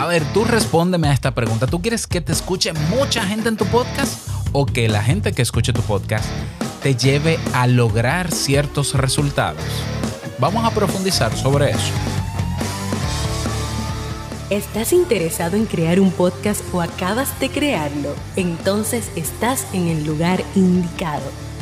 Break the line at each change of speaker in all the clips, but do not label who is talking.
A ver, tú respóndeme a esta pregunta. ¿Tú quieres que te escuche mucha gente en tu podcast o que la gente que escuche tu podcast te lleve a lograr ciertos resultados? Vamos a profundizar sobre eso.
¿Estás interesado en crear un podcast o acabas de crearlo? Entonces estás en el lugar indicado,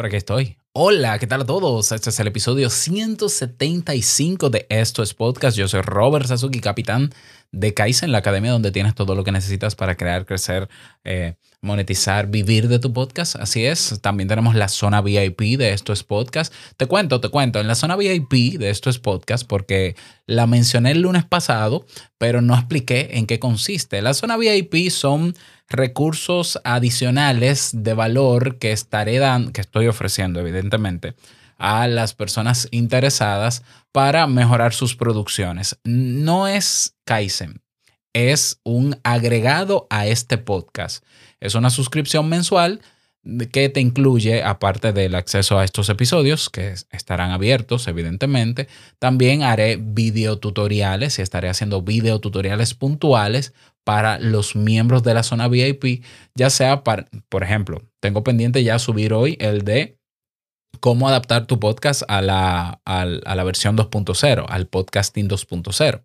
Por estoy. Hola, ¿qué tal a todos? Este es el episodio 175 de Esto es Podcast. Yo soy Robert Sasuki, capitán de Kaizen, la academia donde tienes todo lo que necesitas para crear, crecer, eh, monetizar, vivir de tu podcast. Así es. También tenemos la zona VIP de Esto es Podcast. Te cuento, te cuento, en la zona VIP de Esto es Podcast, porque la mencioné el lunes pasado, pero no expliqué en qué consiste. La zona VIP son recursos adicionales de valor que estaré dando, que estoy ofreciendo, evidentemente, a las personas interesadas para mejorar sus producciones. No es Kaizen, es un agregado a este podcast. Es una suscripción mensual que te incluye, aparte del acceso a estos episodios, que estarán abiertos, evidentemente, también haré videotutoriales y estaré haciendo videotutoriales puntuales para los miembros de la zona VIP, ya sea para, por ejemplo, tengo pendiente ya subir hoy el de cómo adaptar tu podcast a la, a la versión 2.0, al podcasting 2.0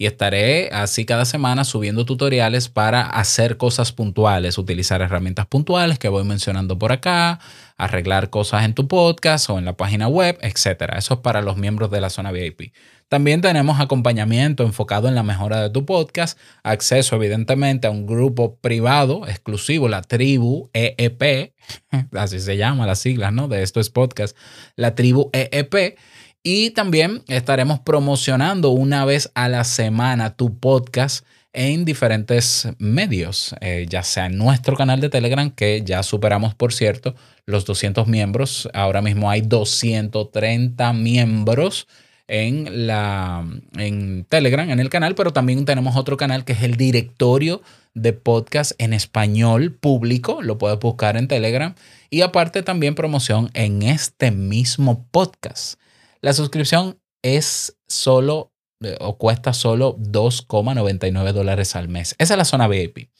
y estaré así cada semana subiendo tutoriales para hacer cosas puntuales, utilizar herramientas puntuales que voy mencionando por acá, arreglar cosas en tu podcast o en la página web, etc. Eso es para los miembros de la zona VIP. También tenemos acompañamiento enfocado en la mejora de tu podcast, acceso evidentemente a un grupo privado exclusivo, la tribu EEP, así se llama las siglas, ¿no? De esto es podcast, la tribu EEP y también estaremos promocionando una vez a la semana tu podcast en diferentes medios, eh, ya sea en nuestro canal de Telegram, que ya superamos, por cierto, los 200 miembros. Ahora mismo hay 230 miembros en, la, en Telegram, en el canal, pero también tenemos otro canal que es el directorio de podcast en español público. Lo puedes buscar en Telegram. Y aparte también promoción en este mismo podcast. La suscripción es solo eh, o cuesta solo 2,99 dólares al mes. Esa es la zona VIP.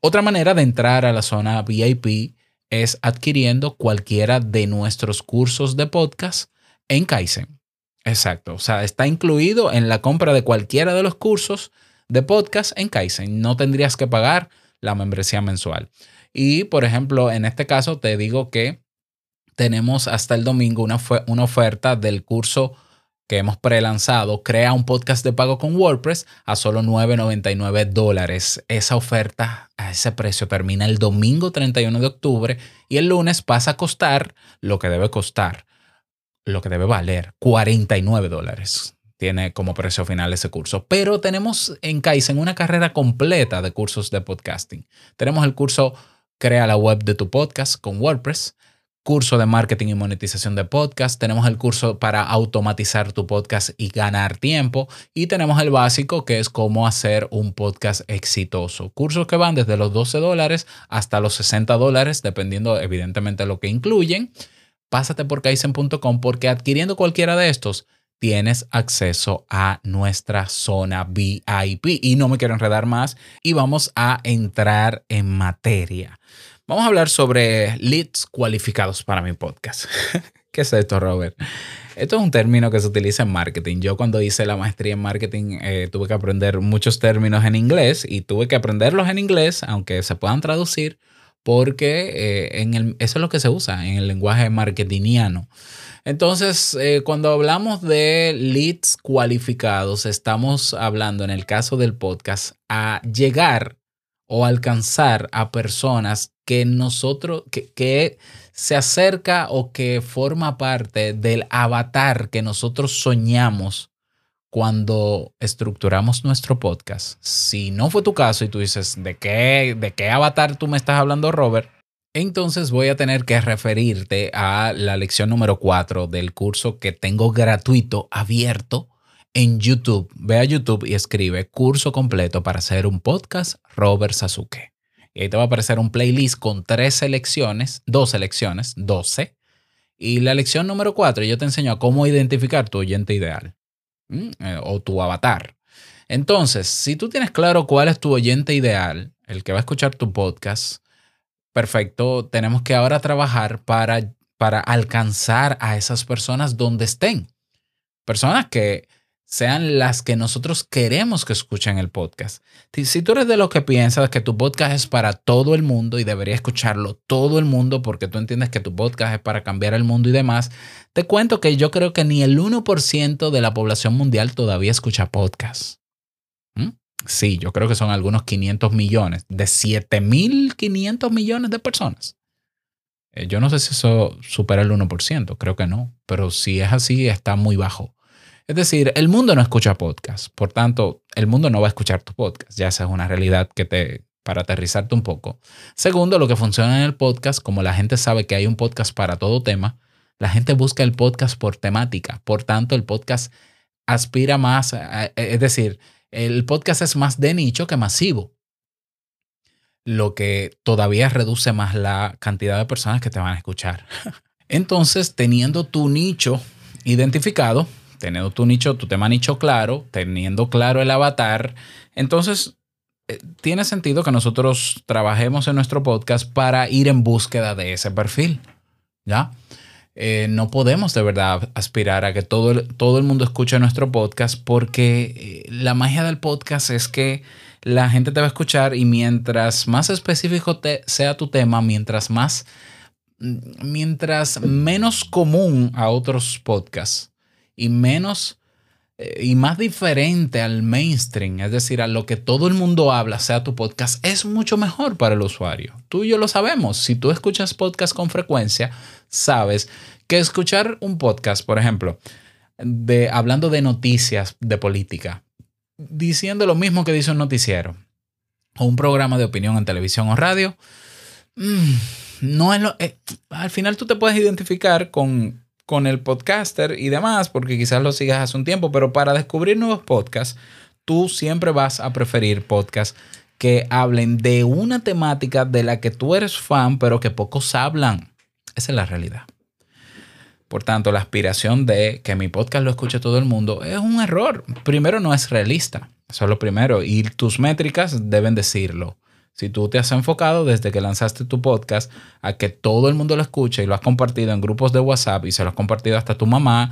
Otra manera de entrar a la zona VIP es adquiriendo cualquiera de nuestros cursos de podcast en Kaizen. Exacto. O sea, está incluido en la compra de cualquiera de los cursos de podcast en Kaizen. No tendrías que pagar la membresía mensual. Y, por ejemplo, en este caso te digo que tenemos hasta el domingo una, una oferta del curso que hemos prelanzado, Crea un podcast de pago con WordPress a solo 9,99 dólares. Esa oferta a ese precio termina el domingo 31 de octubre y el lunes pasa a costar lo que debe costar, lo que debe valer, 49 dólares. Tiene como precio final ese curso. Pero tenemos en Kaizen una carrera completa de cursos de podcasting. Tenemos el curso Crea la web de tu podcast con WordPress curso de marketing y monetización de podcast, tenemos el curso para automatizar tu podcast y ganar tiempo y tenemos el básico que es cómo hacer un podcast exitoso. Cursos que van desde los 12 dólares hasta los 60 dólares, dependiendo evidentemente de lo que incluyen. Pásate por kaizen.com porque adquiriendo cualquiera de estos tienes acceso a nuestra zona VIP. Y no me quiero enredar más y vamos a entrar en materia. Vamos a hablar sobre leads cualificados para mi podcast. ¿Qué es esto, Robert? Esto es un término que se utiliza en marketing. Yo cuando hice la maestría en marketing eh, tuve que aprender muchos términos en inglés y tuve que aprenderlos en inglés, aunque se puedan traducir, porque eh, en el, eso es lo que se usa en el lenguaje marketingiano. Entonces, eh, cuando hablamos de leads cualificados, estamos hablando en el caso del podcast a llegar o alcanzar a personas que nosotros, que, se acerca o que forma parte del avatar que nosotros soñamos cuando estructuramos nuestro podcast, si no fue tu caso y tú dices, ¿de qué, de qué avatar tú me estás hablando, Robert? Entonces voy a tener que referirte a la lección número 4 del curso que tengo gratuito, abierto en YouTube. Ve a YouTube y escribe curso completo para hacer un podcast Robert Sasuke. Y ahí te va a aparecer un playlist con tres selecciones, dos selecciones, 12. Y la lección número 4 yo te enseño a cómo identificar tu oyente ideal eh, o tu avatar. Entonces, si tú tienes claro cuál es tu oyente ideal, el que va a escuchar tu podcast, perfecto, tenemos que ahora trabajar para, para alcanzar a esas personas donde estén. Personas que sean las que nosotros queremos que escuchen el podcast. Si, tú eres de los que piensas que tu podcast es para todo el mundo y debería escucharlo todo el mundo porque tú entiendes que tu podcast es para cambiar el mundo y demás, te cuento que yo creo que ni el 1% de la población mundial todavía escucha podcast. ¿Mm? Sí, yo creo que son algunos 500 millones, de 7.500 millones de personas. Eh, yo no sé si eso supera el 1%, creo que no, pero si es así, está muy bajo. Es decir, el mundo no escucha podcast, por tanto, el mundo no va a escuchar tu podcast. Ya esa es una realidad que te, para aterrizarte un poco. Segundo, lo que funciona en el podcast, como la gente sabe que hay un podcast para todo tema, la gente busca el podcast por temática. Por tanto, el podcast aspira más, es decir, el podcast es más de nicho que masivo. Lo que todavía reduce más la cantidad de personas que te van a escuchar. Entonces, teniendo tu nicho identificado, teniendo tu nicho, tu tema nicho claro, teniendo claro el avatar, entonces eh, tiene sentido que nosotros trabajemos en nuestro podcast para ir en búsqueda de ese perfil. ¿Ya? Eh, no podemos de verdad aspirar a que todo el, todo el mundo escuche nuestro podcast porque eh, la magia del podcast es que la gente te va a escuchar y mientras más específico sea tu tema, mientras más, mm, mientras menos común a otros podcasts, y menos eh, y más diferente al mainstream, es decir, a lo que todo el mundo habla, sea tu podcast, es mucho mejor para el usuario. Tú y yo lo sabemos. Si tú escuchas podcast con frecuencia, sabes que escuchar un podcast, por ejemplo, de hablando de noticias de política, diciendo lo mismo que dice un noticiero o un programa de opinión en televisión o radio, mm, no es lo, eh, al final tú te puedes identificar con con el podcaster y demás, porque quizás lo sigas hace un tiempo, pero para descubrir nuevos podcasts, tú siempre vas a preferir podcasts que hablen de una temática de la que tú eres fan, pero que pocos hablan. Esa es la realidad. Por tanto, la aspiración de que mi podcast lo escuche todo el mundo es un error. Primero, no es realista. Eso es lo primero. Y tus métricas deben decirlo. Si tú te has enfocado desde que lanzaste tu podcast a que todo el mundo lo escuche y lo has compartido en grupos de WhatsApp y se lo has compartido hasta tu mamá,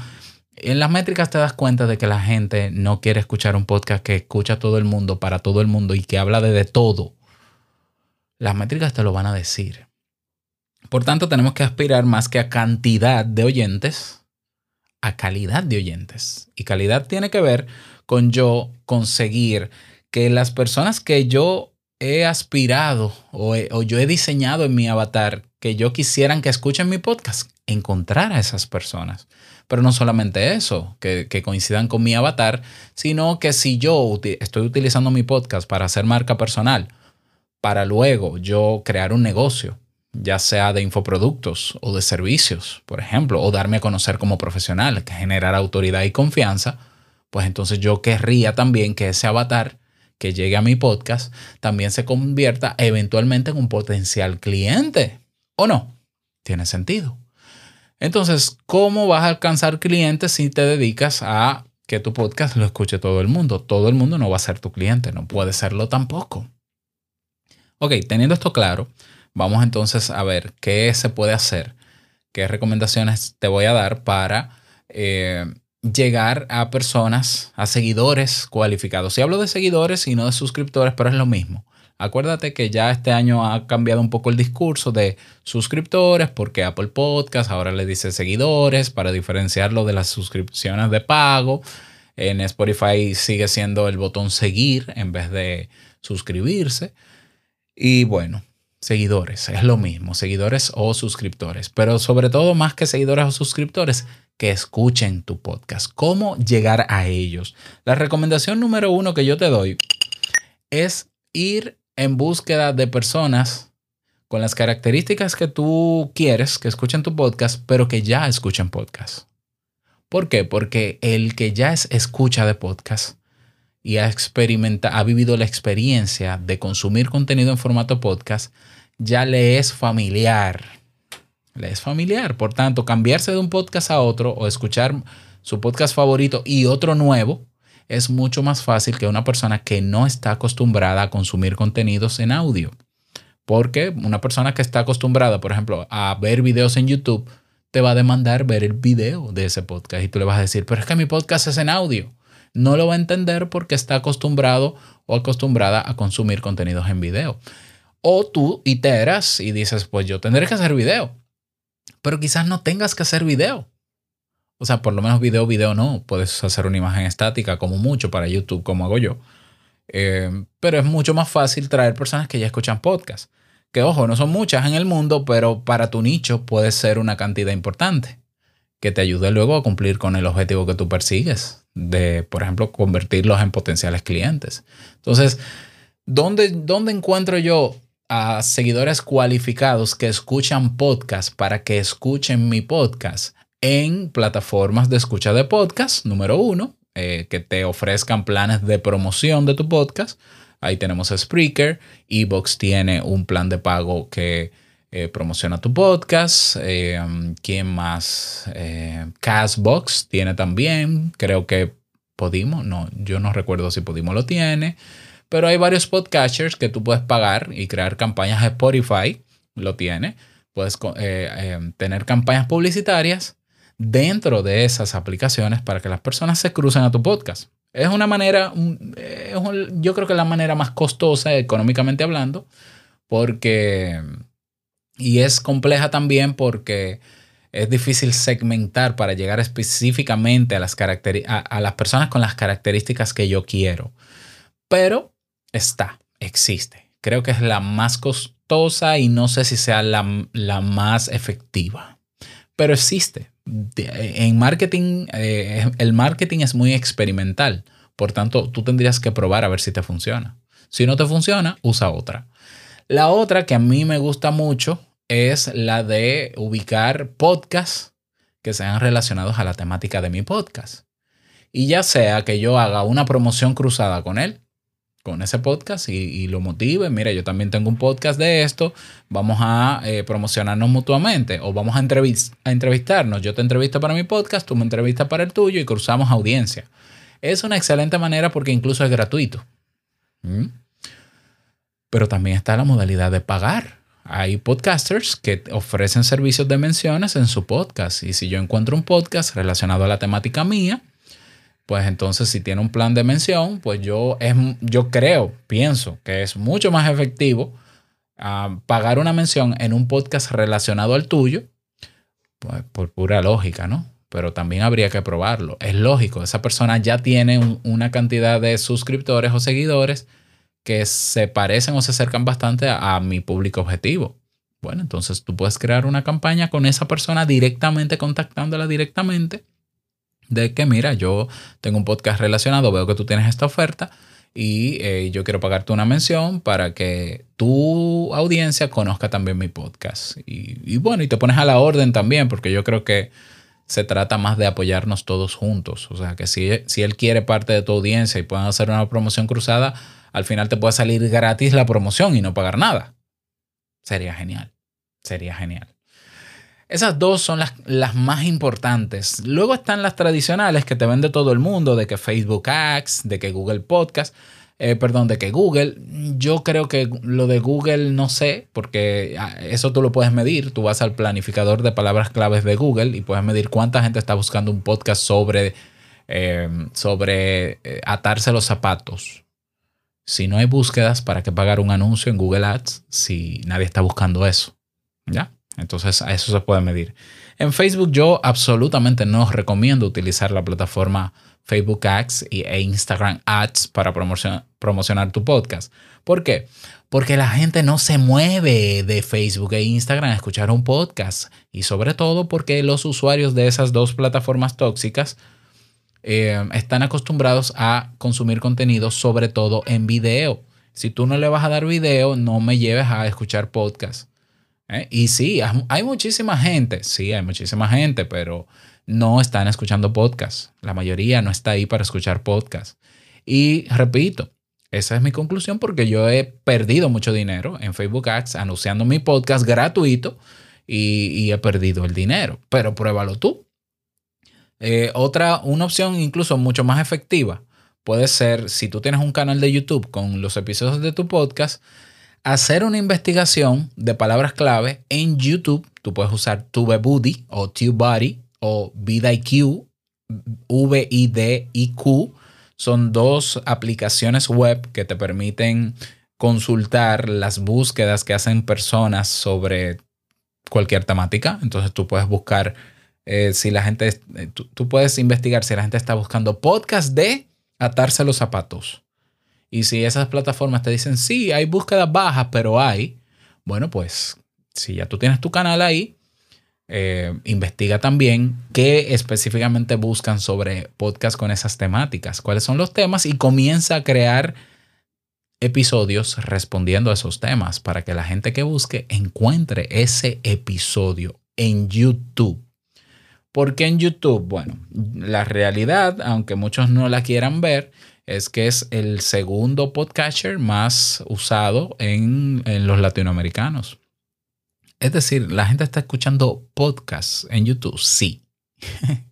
en las métricas te das cuenta de que la gente no quiere escuchar un podcast que escucha todo el mundo, para todo el mundo y que habla de, de todo. Las métricas te lo van a decir. Por tanto, tenemos que aspirar más que a cantidad de oyentes, a calidad de oyentes. Y calidad tiene que ver con yo conseguir que las personas que yo he aspirado o, yo he diseñado en mi avatar que yo quisieran que escuchen mi podcast, encontrar a esas personas. Pero no solamente eso, que, que, coincidan con mi avatar, sino que si yo estoy utilizando mi podcast para hacer marca personal, para luego yo crear un negocio, ya sea de infoproductos o de servicios, por ejemplo, o darme a conocer como profesional, que generar autoridad y confianza, pues entonces yo querría también que ese avatar que llegue a mi podcast también se convierta eventualmente en un potencial cliente. ¿O no? Tiene sentido. Entonces, ¿cómo vas a alcanzar clientes si te dedicas a que tu podcast lo escuche todo el mundo? Todo el mundo no va a ser tu cliente, no puede serlo tampoco. Ok, teniendo esto claro, vamos entonces a ver qué se puede hacer, qué recomendaciones te voy a dar para eh, llegar a personas, a seguidores cualificados. Si hablo de seguidores y no de suscriptores, pero es lo mismo. Acuérdate que ya este año ha cambiado un poco el discurso de suscriptores porque Apple Podcast ahora le dice seguidores para diferenciarlo de las suscripciones de pago. En Spotify sigue siendo el botón seguir en vez de suscribirse. Y bueno, seguidores, es lo mismo, seguidores o suscriptores. Pero sobre todo más que seguidores o suscriptores, que escuchen tu podcast. ¿Cómo llegar a ellos? La recomendación número uno que yo te doy es ir en búsqueda de personas con las características que tú quieres que escuchen tu podcast, pero que ya escuchen podcast. ¿Por qué? Porque el que ya es escucha de podcast y ha experimentado, ha vivido la experiencia de consumir contenido en formato podcast, ya le es familiar. Es familiar. Por tanto, cambiarse de un podcast a otro o escuchar su podcast favorito y otro nuevo es mucho más fácil que una persona que no está acostumbrada a consumir contenidos en audio. Porque una persona que está acostumbrada, por ejemplo, a ver videos en YouTube, te va a demandar ver el video de ese podcast y tú le vas a decir, pero es que mi podcast es en audio. No lo va a entender porque está acostumbrado o acostumbrada a consumir contenidos en video. O tú iteras y dices, pues yo tendré que hacer video, pero quizás no tengas que hacer video. O sea, por lo menos video, video no. Puedes hacer una imagen estática como mucho para YouTube, como hago yo. Eh, pero es mucho más fácil traer personas que ya escuchan podcast que ojo, no son muchas en el mundo, pero para tu nicho puede ser una cantidad importante que te ayude luego a cumplir con el objetivo que tú persigues, de, por ejemplo, convertirlos en potenciales clientes. Entonces, ¿dónde, dónde encuentro yo a seguidores cualificados que escuchan podcast para que escuchen mi podcast? En plataformas de escucha de podcast, número uno, eh, que te ofrezcan planes de promoción de tu podcast Ahí tenemos Spreaker. Evox tiene un plan de pago que eh, promociona tu podcast. Eh, ¿Quién más? Eh, Castbox tiene también. Creo que Podimo. No, yo no recuerdo si Podimo lo tiene. Pero hay varios podcasters que tú puedes pagar y crear campañas. Spotify lo tiene. Puedes tener campañas publicitarias dentro de esas aplicaciones para que las personas se crucen a tu podcast. Es una manera, yo creo que es la manera más costosa económicamente hablando, porque, y es compleja también porque es difícil segmentar para llegar específicamente a las, a, las personas con las características que yo quiero. Pero está, existe. Creo que es la más costosa y no sé si sea la, la más efectiva, pero existe en marketing, eh, el marketing es muy experimental. Por tanto, tú tendrías que probar a ver si te funciona. Si no te funciona, usa otra. La otra que a mí me gusta mucho es la de ubicar podcasts que sean relacionados a la temática de mi podcast. Y ya sea que yo haga una promoción cruzada con él, con ese podcast y, lo motive. Mira, yo también tengo un podcast de esto, vamos a eh, promocionarnos mutuamente o vamos a, a entrevistarnos. Yo te entrevisto para mi podcast, tú me entrevistas para el tuyo y cruzamos audiencia. Es una excelente manera porque incluso es gratuito. ¿Mm? Pero también está la modalidad de pagar. Hay podcasters que ofrecen servicios de menciones en su podcast. Y si yo encuentro un podcast relacionado a la temática mía, pues entonces si tiene un plan de mención, pues yo, es, yo creo, pienso que es mucho más efectivo ah, pagar una mención en un podcast relacionado al tuyo, pues por pura lógica, ¿no? Pero también habría que probarlo. Es lógico, esa persona ya tiene una cantidad de suscriptores o seguidores que se parecen o se acercan bastante a mi público objetivo. Bueno, entonces tú puedes crear una campaña con esa persona directamente, contactándola directamente de que, mira, yo tengo un podcast relacionado, veo que tú tienes esta oferta y eh, yo quiero pagarte una mención para que tu audiencia conozca también mi podcast. Y, bueno, y te pones a la orden también, porque yo creo que se trata más de apoyarnos todos juntos. O sea, que si, si él quiere parte de tu audiencia y pueden hacer una promoción cruzada, al final te puede salir gratis la promoción y no pagar nada. Sería genial. Sería genial. Esas dos son las, más importantes. Luego están las tradicionales que te vende todo el mundo, de que Facebook Ads, de que Google Podcast, eh, perdón, de que Google. Yo creo que lo de Google no sé, porque ah, eso tú lo puedes medir. Tú vas al planificador de palabras claves de Google y puedes medir cuánta gente está buscando un podcast sobre, em, sobre eh, atarse los zapatos. Si no hay búsquedas, ¿para qué pagar un anuncio en Google Ads si nadie está buscando eso? ¿Ya? Entonces, a eso se puede medir. En Facebook yo absolutamente no recomiendo utilizar la plataforma Facebook Ads e Instagram Ads para promocionar, tu podcast. ¿Por qué? Porque la gente no se mueve de Facebook e Instagram a escuchar un podcast. Y sobre todo porque los usuarios de esas dos plataformas tóxicas eh, están acostumbrados a consumir contenido, sobre todo en video. Si tú no le vas a dar video, no me lleves a escuchar podcast. ¿Eh? Y sí, hay muchísima gente, sí, hay muchísima gente, pero no están escuchando podcast. La mayoría no está ahí para escuchar podcast. Y repito, esa es mi conclusión porque yo he perdido mucho dinero en Facebook Ads anunciando mi podcast gratuito y, he perdido el dinero. Pero pruébalo tú. Eh, otra, una opción incluso mucho más efectiva puede ser, si tú tienes un canal de YouTube con los episodios de tu podcast, hacer una investigación de palabras clave en YouTube. Tú puedes usar TubeBuddy o TubeBuddy o VidIQ, V-I-D-I-Q. Son dos aplicaciones web que te permiten consultar las búsquedas que hacen personas sobre cualquier temática. Entonces tú puedes buscar eh, si la gente, eh, tú, puedes investigar si la gente está buscando podcast de atarse los zapatos. Y si esas plataformas te dicen, sí, hay búsquedas bajas, pero hay, bueno, pues si ya tú tienes tu canal ahí, eh, investiga también qué específicamente buscan sobre podcast con esas temáticas, cuáles son los temas y comienza a crear episodios respondiendo a esos temas para que la gente que busque encuentre ese episodio en YouTube. ¿Por qué en YouTube? Bueno, la realidad, aunque muchos no la quieran ver, es que es el segundo podcatcher más usado en, en los latinoamericanos. Es decir, la gente está escuchando podcasts en YouTube, sí.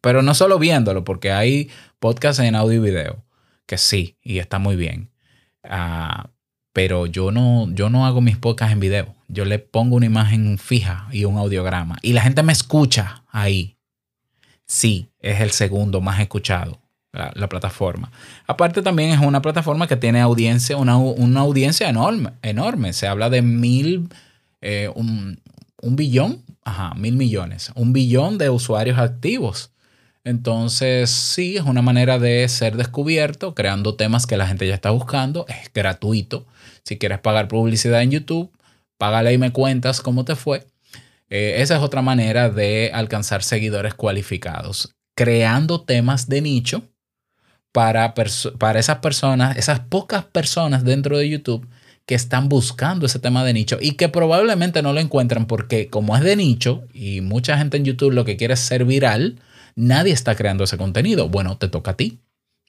Pero no solo viéndolo, porque hay podcasts en audio y video, que sí, y está muy bien. Ah, pero yo no, yo no hago mis podcasts en video. Yo le pongo una imagen fija y un audiograma. Y la gente me escucha ahí. Sí, es el segundo más escuchado, la, plataforma. Aparte también es una plataforma que tiene audiencia, una, una audiencia enorme, enorme. Se habla de mil eh, un, billón, ajá, mil millones, un billón de usuarios activos. Entonces, sí, es una manera de ser descubierto, creando temas que la gente ya está buscando. Es gratuito. Si quieres pagar publicidad en YouTube, págale y me cuentas cómo te fue. Eh, esa es otra manera de alcanzar seguidores cualificados, creando temas de nicho para, para esas personas, esas pocas personas dentro de YouTube que están buscando ese tema de nicho y que probablemente no lo encuentran porque como es de nicho y mucha gente en YouTube lo que quiere es ser viral, nadie está creando ese contenido. Bueno, te toca a ti.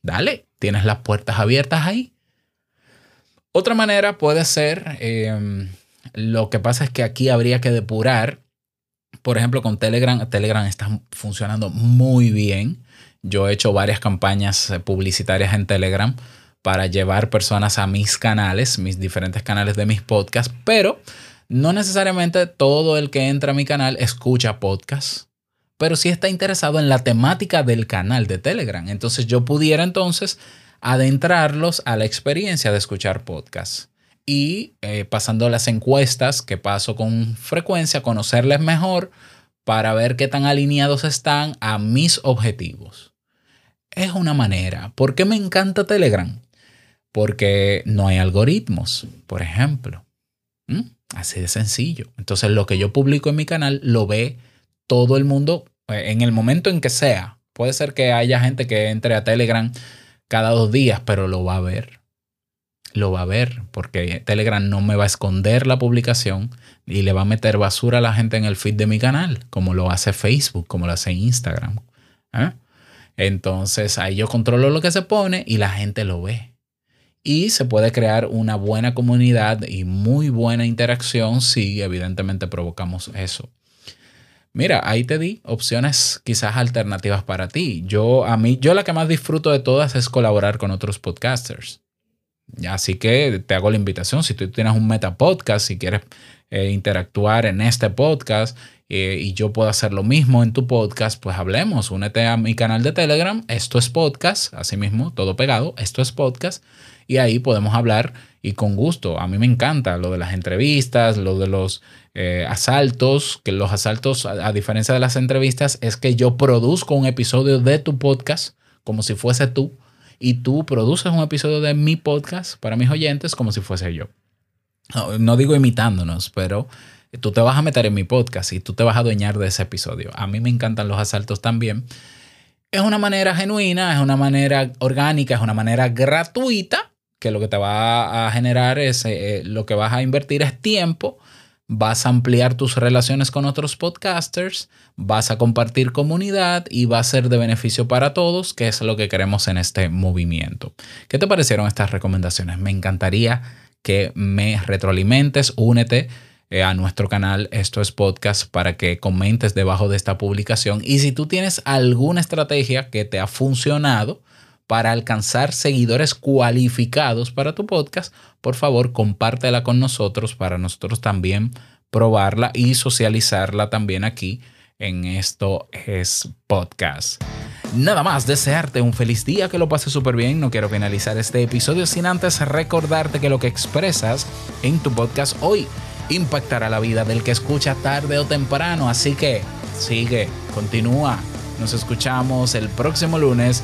Dale, tienes las puertas abiertas ahí. Otra manera puede ser, em, lo que pasa es que aquí habría que depurar, por ejemplo, con Telegram, Telegram está funcionando muy bien. Yo he hecho varias campañas publicitarias en Telegram para llevar personas a mis canales, mis diferentes canales de mis podcasts, pero no necesariamente todo el que entra a mi canal escucha podcasts, pero sí está interesado en la temática del canal de Telegram. Entonces yo pudiera entonces adentrarlos a la experiencia de escuchar podcasts y eh, pasando las encuestas que paso con frecuencia, conocerles mejor para ver qué tan alineados están a mis objetivos. Es una manera. ¿Por qué me encanta Telegram? porque no hay algoritmos, por ejemplo. ¿Mm? Así de sencillo. Entonces lo que yo publico en mi canal lo ve todo el mundo eh, en el momento en que sea. Puede ser que haya gente que entre a Telegram cada dos días, pero lo va a ver. Lo va a ver porque Telegram no me va a esconder la publicación y le va a meter basura a la gente en el feed de mi canal, como lo hace Facebook, como lo hace Instagram. ¿eh? Entonces ahí yo controlo lo que se pone y la gente lo ve y se puede crear una buena comunidad y muy buena interacción si evidentemente provocamos eso. Mira, ahí te di opciones quizás alternativas para ti. Yo a mí yo la que más disfruto de todas es colaborar con otros podcasters. Así que te hago la invitación, si tú tienes un meta podcast, si quieres eh, interactuar en este podcast eh, y yo puedo hacer lo mismo en tu podcast, pues hablemos, únete a mi canal de Telegram, esto es podcast, así mismo, todo pegado, esto es podcast y ahí podemos hablar y con gusto. A mí me encanta lo de las entrevistas, lo de los eh, asaltos, que los asaltos, a, diferencia de las entrevistas, es que yo produzco un episodio de tu podcast como si fuese tú y tú produces un episodio de mi podcast para mis oyentes como si fuese yo. no digo imitándonos, pero tú te vas a meter en mi podcast y tú te vas a adueñar de ese episodio. A mí me encantan los asaltos también. Es una manera genuina, es una manera orgánica, es una manera gratuita, que lo que te va a generar es, eh, lo que vas a invertir es tiempo, vas a ampliar tus relaciones con otros podcasters, vas a compartir comunidad y va a ser de beneficio para todos, que es lo que queremos en este movimiento. ¿Qué te parecieron estas recomendaciones? Me encantaría que me retroalimentes, únete eh, a nuestro canal Esto es Podcast para que comentes debajo de esta publicación. Y si tú tienes alguna estrategia que te ha funcionado para alcanzar seguidores cualificados para tu podcast, por favor compártela con nosotros para nosotros también probarla y socializarla también aquí en Esto es Podcast. Nada más, desearte un feliz día, que lo pases súper bien. No quiero finalizar este episodio sin antes recordarte que lo que expresas en tu podcast hoy impactará la vida del que escucha tarde o temprano. Así que sigue, continúa. Nos escuchamos el próximo lunes